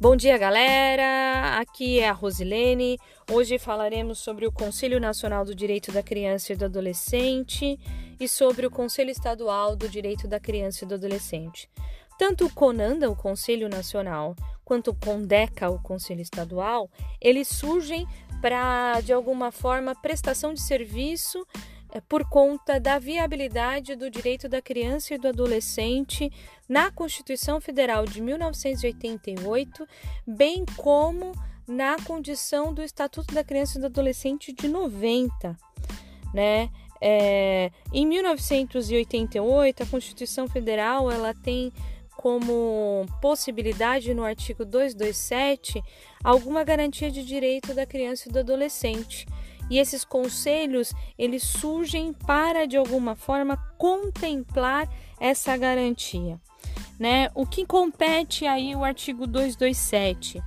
Bom dia, galera! Aqui é a Rosilene. Hoje falaremos sobre o Conselho Nacional do Direito da Criança e do Adolescente e sobre o Conselho Estadual do Direito da Criança e do Adolescente. Tanto o CONANDA, o Conselho Nacional, quanto o CONDECA, o Conselho Estadual, eles surgem para, de alguma forma, prestação de serviço por conta da viabilidade do direito da criança e do adolescente na Constituição Federal de 1988, bem como na condição do Estatuto da Criança e do Adolescente de 90, né? É, em 1988, a Constituição Federal ela tem como possibilidade no artigo 227 alguma garantia de direito da criança e do adolescente. E esses conselhos, eles surgem para de alguma forma contemplar essa garantia, né? O que compete aí o artigo 227,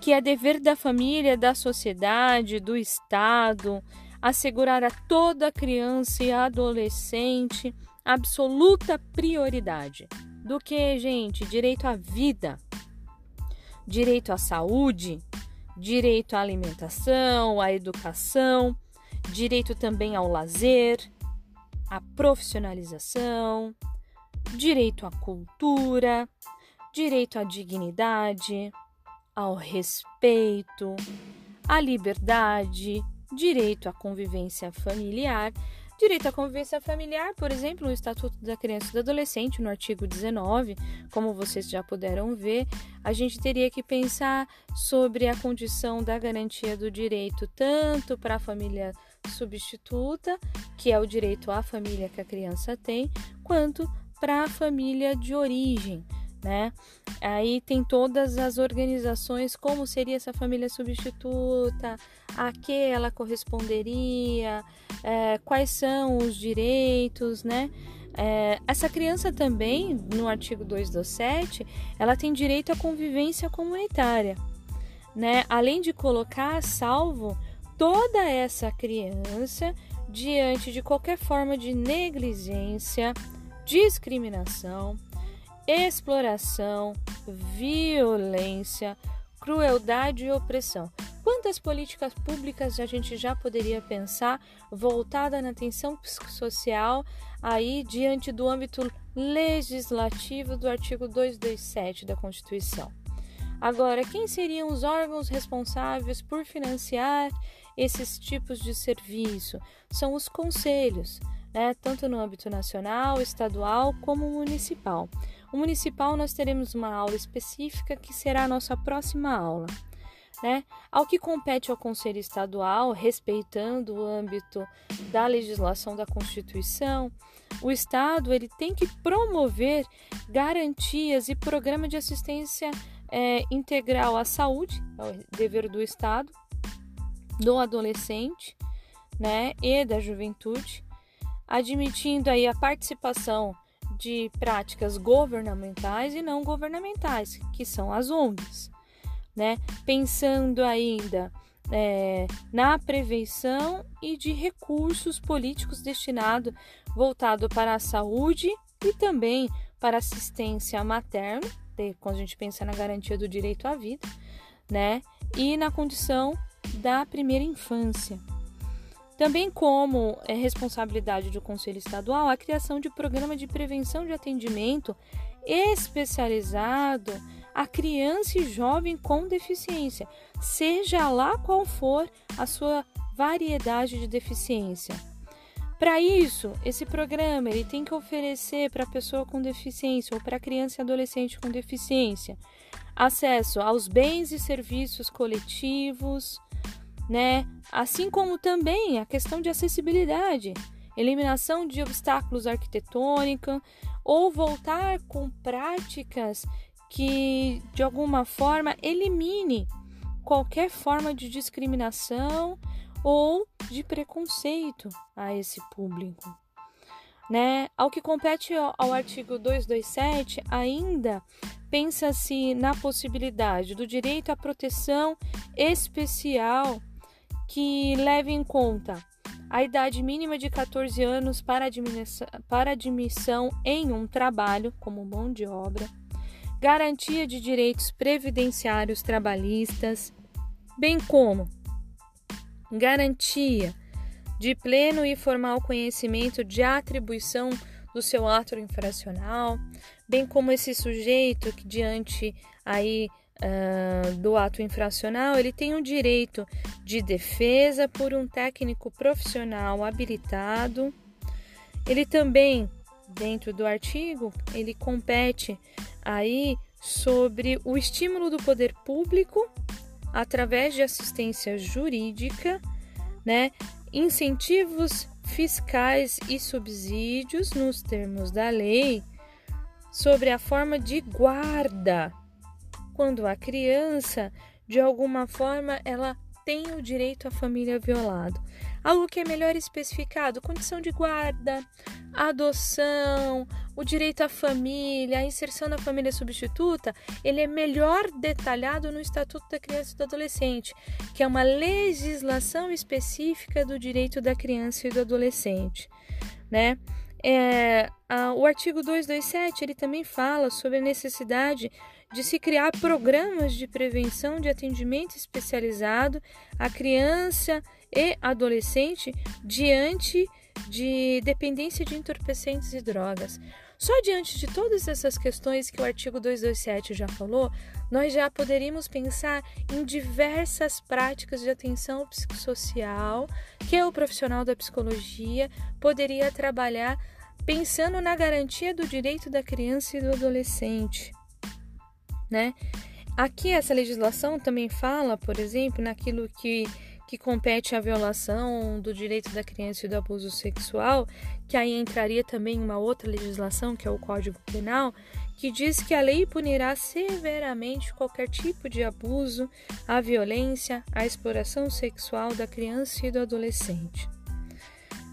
que é dever da família, da sociedade, do Estado, assegurar a toda criança e adolescente absoluta prioridade do que, gente? Direito à vida, direito à saúde, direito à alimentação, à educação, direito também ao lazer, à profissionalização, direito à cultura, direito à dignidade, ao respeito, à liberdade, direito à convivência familiar Direito à convivência familiar, por exemplo, no Estatuto da Criança e do Adolescente, no artigo 19, como vocês já puderam ver, a gente teria que pensar sobre a condição da garantia do direito tanto para a família substituta, que é o direito à família que a criança tem, quanto para a família de origem né? Aí tem todas as organizações, como seria essa família substituta, a que ela corresponderia, é, quais são os direitos, né? É, essa criança também, no artigo 227, ela tem direito à convivência comunitária, né? Além de colocar a salvo toda essa criança diante de qualquer forma de negligência, discriminação, exploração, violência, crueldade e opressão. Quantas políticas públicas a gente já poderia pensar voltada na atenção psicossocial aí diante do âmbito legislativo do artigo 227 da Constituição? Agora, quem seriam os órgãos responsáveis por financiar esses tipos de serviço? São os conselhos, né? tanto no âmbito nacional, estadual como municipal. O municipal nós teremos uma aula específica que será a nossa próxima aula. Né? Ao que compete ao Conselho Estadual, respeitando o âmbito da legislação da Constituição, o Estado ele tem que promover garantias e programa de assistência é, integral à saúde, é o dever do Estado, do adolescente né, e da juventude, admitindo aí a participação de práticas governamentais e não governamentais, que são as ONGs, né? Pensando ainda é, na prevenção e de recursos políticos destinados voltado para a saúde e também para assistência materna, quando a gente pensa na garantia do direito à vida, né? E na condição da primeira infância. Também como é responsabilidade do Conselho Estadual a criação de programa de prevenção de atendimento especializado a criança e jovem com deficiência, seja lá qual for a sua variedade de deficiência. Para isso, esse programa ele tem que oferecer para a pessoa com deficiência ou para a criança e adolescente com deficiência acesso aos bens e serviços coletivos, né? Assim como também a questão de acessibilidade, eliminação de obstáculos arquitetônicos ou voltar com práticas que de alguma forma elimine qualquer forma de discriminação ou de preconceito a esse público. Né? Ao que compete ao artigo 227, ainda pensa-se na possibilidade do direito à proteção especial que leve em conta a idade mínima de 14 anos para para admissão em um trabalho como mão de obra, garantia de direitos previdenciários trabalhistas, bem como garantia de pleno e formal conhecimento de atribuição do seu ato infracional, bem como esse sujeito que diante aí uh, do ato infracional ele tem o direito de defesa por um técnico profissional habilitado. Ele também, dentro do artigo, ele compete aí sobre o estímulo do poder público através de assistência jurídica, né, incentivos fiscais e subsídios nos termos da lei sobre a forma de guarda quando a criança de alguma forma ela tem o direito à família violado. Algo que é melhor especificado: condição de guarda, adoção, o direito à família, a inserção na família substituta, ele é melhor detalhado no Estatuto da Criança e do Adolescente, que é uma legislação específica do direito da criança e do adolescente, né? É, a, o artigo 227 ele também fala sobre a necessidade de se criar programas de prevenção de atendimento especializado à criança e adolescente diante de dependência de entorpecentes e drogas. Só diante de todas essas questões que o artigo 227 já falou, nós já poderíamos pensar em diversas práticas de atenção psicossocial que o profissional da psicologia poderia trabalhar pensando na garantia do direito da criança e do adolescente né? Aqui essa legislação também fala, por exemplo, naquilo que que compete à violação do direito da criança e do abuso sexual, que aí entraria também uma outra legislação, que é o Código Penal, que diz que a lei punirá severamente qualquer tipo de abuso, a violência, a exploração sexual da criança e do adolescente.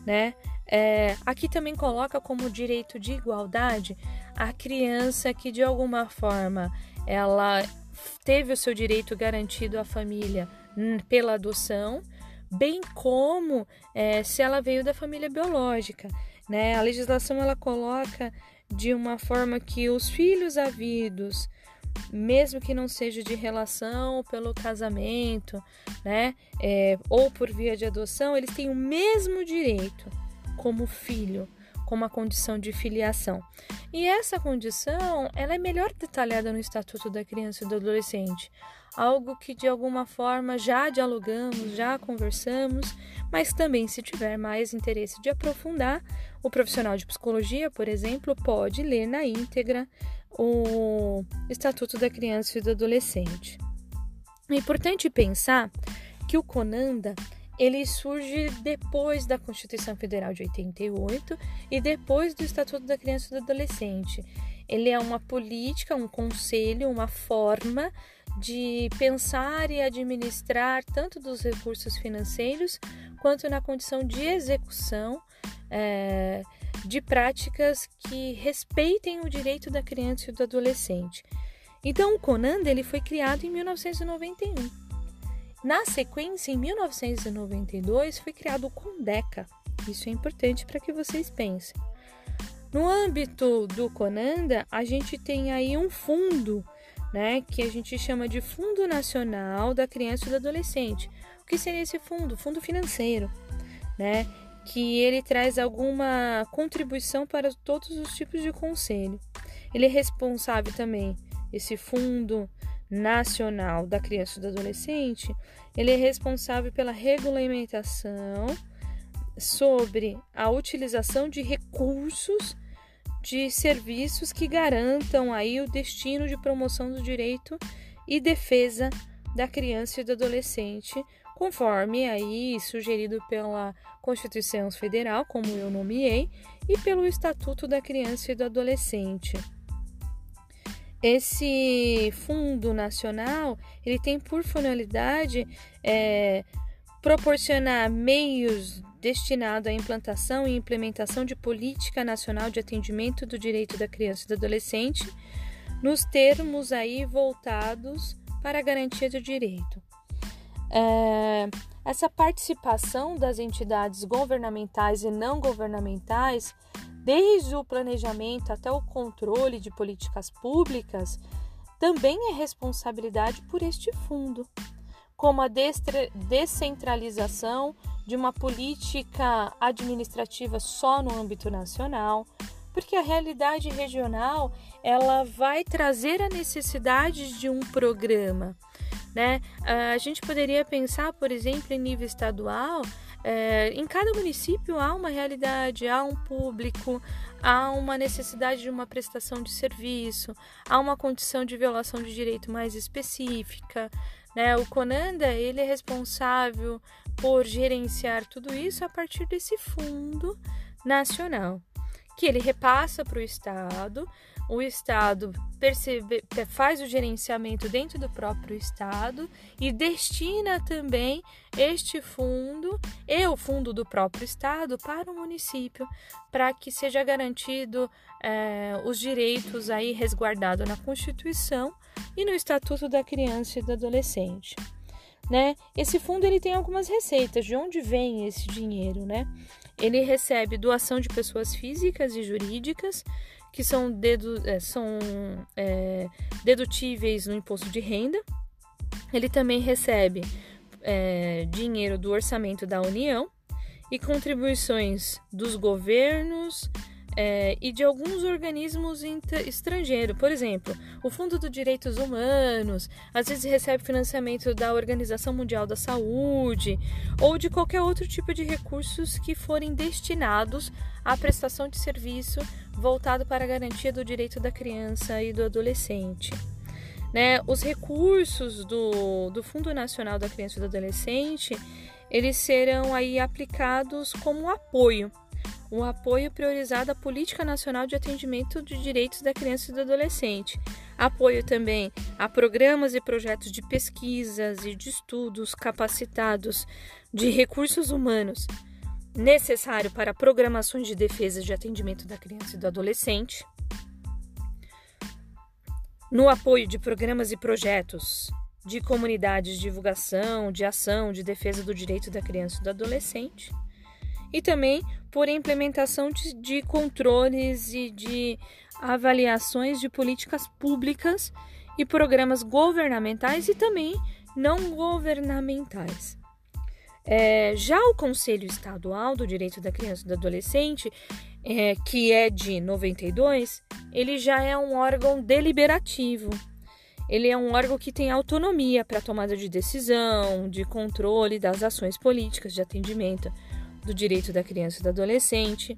Né? É, aqui também coloca como direito de igualdade a criança que de alguma forma ela teve o seu direito garantido à família pela adoção, bem como é, se ela veio da família biológica. Né? A legislação ela coloca de uma forma que os filhos havidos, mesmo que não seja de relação pelo casamento, né, é, ou por via de adoção, eles têm o mesmo direito como filho com uma condição de filiação. E essa condição, ela é melhor detalhada no Estatuto da Criança e do Adolescente, algo que de alguma forma já dialogamos, já conversamos, mas também se tiver mais interesse de aprofundar, o profissional de psicologia, por exemplo, pode ler na íntegra o Estatuto da Criança e do Adolescente. É importante pensar que o Conanda ele surge depois da Constituição Federal de 88 e depois do Estatuto da Criança e do Adolescente. Ele é uma política, um conselho, uma forma de pensar e administrar tanto dos recursos financeiros quanto na condição de execução é, de práticas que respeitem o direito da criança e do adolescente. Então, o CONANDA ele foi criado em 1991 na sequência, em 1992, foi criado o Condeca. Isso é importante para que vocês pensem. No âmbito do Conanda, a gente tem aí um fundo, né, que a gente chama de Fundo Nacional da Criança e do Adolescente. O que seria esse fundo? Fundo financeiro, né, que ele traz alguma contribuição para todos os tipos de conselho. Ele é responsável também esse fundo Nacional da Criança e do Adolescente, ele é responsável pela regulamentação sobre a utilização de recursos de serviços que garantam aí o destino de promoção do direito e defesa da criança e do adolescente, conforme aí sugerido pela Constituição Federal, como eu nomeei, e pelo Estatuto da Criança e do Adolescente. Esse fundo nacional ele tem por finalidade é, proporcionar meios destinados à implantação e implementação de política nacional de atendimento do direito da criança e do adolescente, nos termos aí voltados para a garantia do direito. É, essa participação das entidades governamentais e não governamentais desde o planejamento até o controle de políticas públicas, também é responsabilidade por este fundo, como a descentralização de uma política administrativa só no âmbito nacional, porque a realidade regional ela vai trazer a necessidade de um programa. Né? A gente poderia pensar, por exemplo, em nível estadual, é, em cada município há uma realidade, há um público, há uma necessidade de uma prestação de serviço, há uma condição de violação de direito mais específica. Né? O Conanda ele é responsável por gerenciar tudo isso a partir desse fundo nacional que ele repassa para o Estado, o Estado percebe, faz o gerenciamento dentro do próprio Estado e destina também este fundo e o fundo do próprio Estado para o município, para que seja garantido é, os direitos aí resguardados na Constituição e no Estatuto da Criança e do Adolescente. Né? Esse fundo ele tem algumas receitas. De onde vem esse dinheiro, né? Ele recebe doação de pessoas físicas e jurídicas que são, dedu é, são é, dedutíveis no imposto de renda. Ele também recebe é, dinheiro do orçamento da União e contribuições dos governos, é, e de alguns organismos estrangeiros. Por exemplo, o Fundo dos Direitos Humanos, às vezes recebe financiamento da Organização Mundial da Saúde ou de qualquer outro tipo de recursos que forem destinados à prestação de serviço voltado para a garantia do direito da criança e do adolescente. Né? Os recursos do, do Fundo Nacional da Criança e do Adolescente eles serão aí aplicados como apoio um apoio priorizado à Política Nacional de Atendimento de Direitos da Criança e do Adolescente. Apoio também a programas e projetos de pesquisas e de estudos capacitados de recursos humanos necessário para programações de defesa de atendimento da criança e do adolescente. No apoio de programas e projetos de comunidades de divulgação, de ação, de defesa do direito da criança e do adolescente e também por implementação de, de controles e de avaliações de políticas públicas e programas governamentais e também não governamentais. É, já o Conselho Estadual do Direito da Criança e do Adolescente, é, que é de 92, ele já é um órgão deliberativo. Ele é um órgão que tem autonomia para tomada de decisão, de controle das ações políticas de atendimento do Direito da Criança e do Adolescente.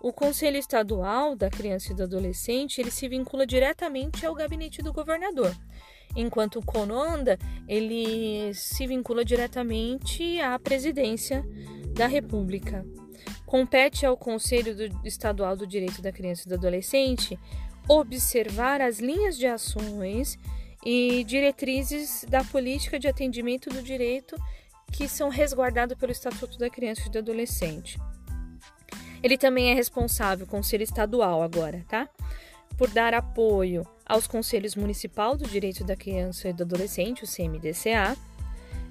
O Conselho Estadual da Criança e do Adolescente ele se vincula diretamente ao gabinete do governador, enquanto o CONONDA ele se vincula diretamente à presidência da República. Compete ao Conselho do Estadual do Direito da Criança e do Adolescente observar as linhas de ações e diretrizes da política de atendimento do direito que são resguardados pelo Estatuto da Criança e do Adolescente. Ele também é responsável, Conselho Estadual agora, tá? Por dar apoio aos Conselhos Municipal do Direito da Criança e do Adolescente, o CMDCA,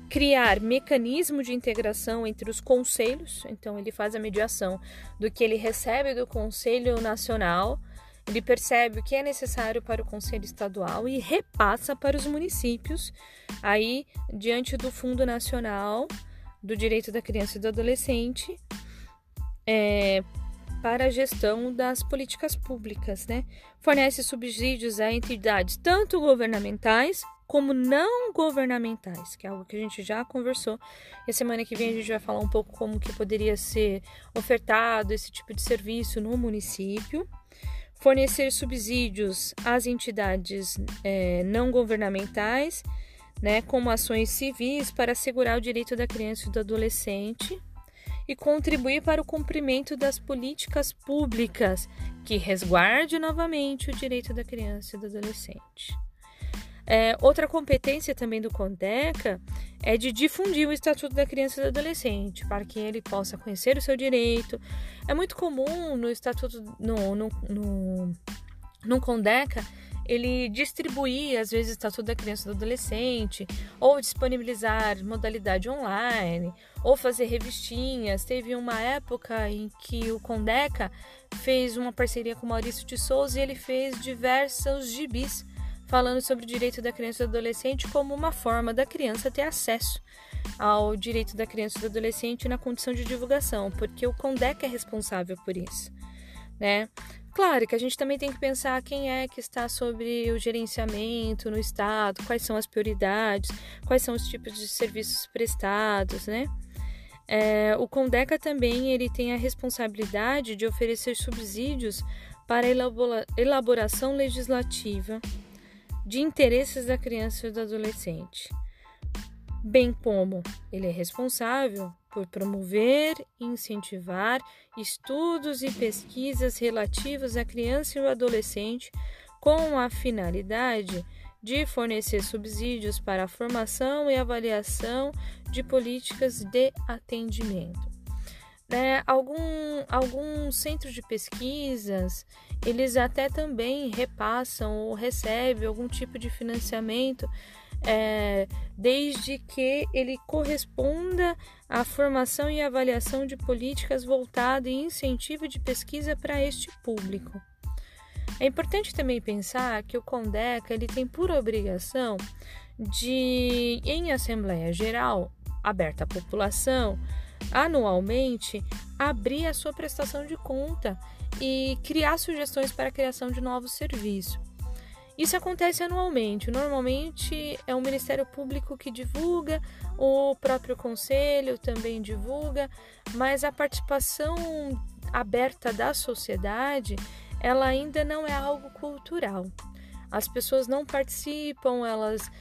criar mecanismo de integração entre os conselhos, então ele faz a mediação do que ele recebe do Conselho Nacional ele percebe o que é necessário para o Conselho Estadual e repassa para os municípios, aí diante do Fundo Nacional do Direito da Criança e do Adolescente, é, para a gestão das políticas públicas, né? Fornece subsídios a entidades tanto governamentais como não governamentais, que é algo que a gente já conversou. E a semana que vem a gente vai falar um pouco como que poderia ser ofertado esse tipo de serviço no município fornecer subsídios às entidades é, não governamentais, né, como ações civis para assegurar o direito da criança e do adolescente e contribuir para o cumprimento das políticas públicas que resguarde novamente o direito da criança e do adolescente. É, outra competência também do CONDECA é de difundir o Estatuto da Criança e do Adolescente, para que ele possa conhecer o seu direito. É muito comum no Estatuto, no, no, no, no CONDECA, ele distribuir, às vezes, o estatuto da criança e do adolescente, ou disponibilizar modalidade online, ou fazer revistinhas. Teve uma época em que o Condeca fez uma parceria com Maurício de Souza e ele fez diversos gibis falando sobre o direito da criança e do adolescente como uma forma da criança ter acesso ao direito da criança e do adolescente na condição de divulgação, porque o CONDEC é responsável por isso, né? Claro que a gente também tem que pensar quem é que está sobre o gerenciamento no Estado, quais são as prioridades, quais são os tipos de serviços prestados, né? É, o Condeca também ele tem a responsabilidade de oferecer subsídios para a elaboração legislativa de interesses da criança e do adolescente, bem como ele é responsável por promover e incentivar estudos e pesquisas relativos à criança e ao adolescente com a finalidade de fornecer subsídios para a formação e avaliação de políticas de atendimento. É, algum, alguns centros de pesquisas eles até também repassam ou recebem algum tipo de financiamento é, desde que ele corresponda à formação e avaliação de políticas voltadas e incentivo de pesquisa para este público. É importante também pensar que o Condeca ele tem por obrigação de, em Assembleia Geral, aberta à população, anualmente, abrir a sua prestação de conta e criar sugestões para a criação de novos serviços. Isso acontece anualmente. Normalmente é o Ministério Público que divulga, o próprio Conselho também divulga, mas a participação aberta da sociedade, ela ainda não é algo cultural. As pessoas não participam, elas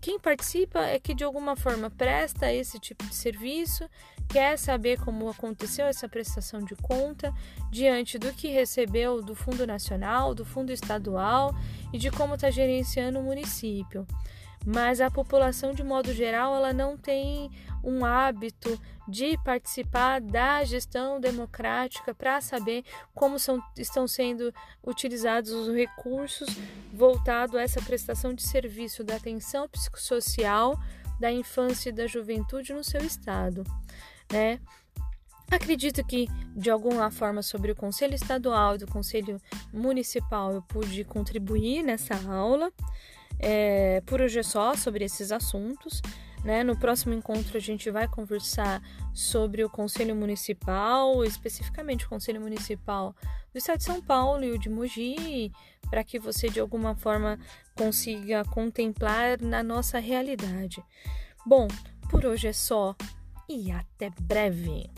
quem participa é que de alguma forma presta esse tipo de serviço, quer saber como aconteceu essa prestação de conta diante do que recebeu do Fundo Nacional, do Fundo Estadual e de como está gerenciando o município. Mas a população, de modo geral, ela não tem um hábito de participar da gestão democrática para saber como são, estão sendo utilizados os recursos voltados a essa prestação de serviço da atenção psicossocial da infância e da juventude no seu estado, né? Acredito que, de alguma forma, sobre o Conselho Estadual e do Conselho Municipal eu pude contribuir nessa aula. É, por hoje é só sobre esses assuntos. Né? No próximo encontro, a gente vai conversar sobre o Conselho Municipal, especificamente o Conselho Municipal do Estado de São Paulo e o de Mogi, para que você, de alguma forma, consiga contemplar na nossa realidade. Bom, por hoje é só e até breve!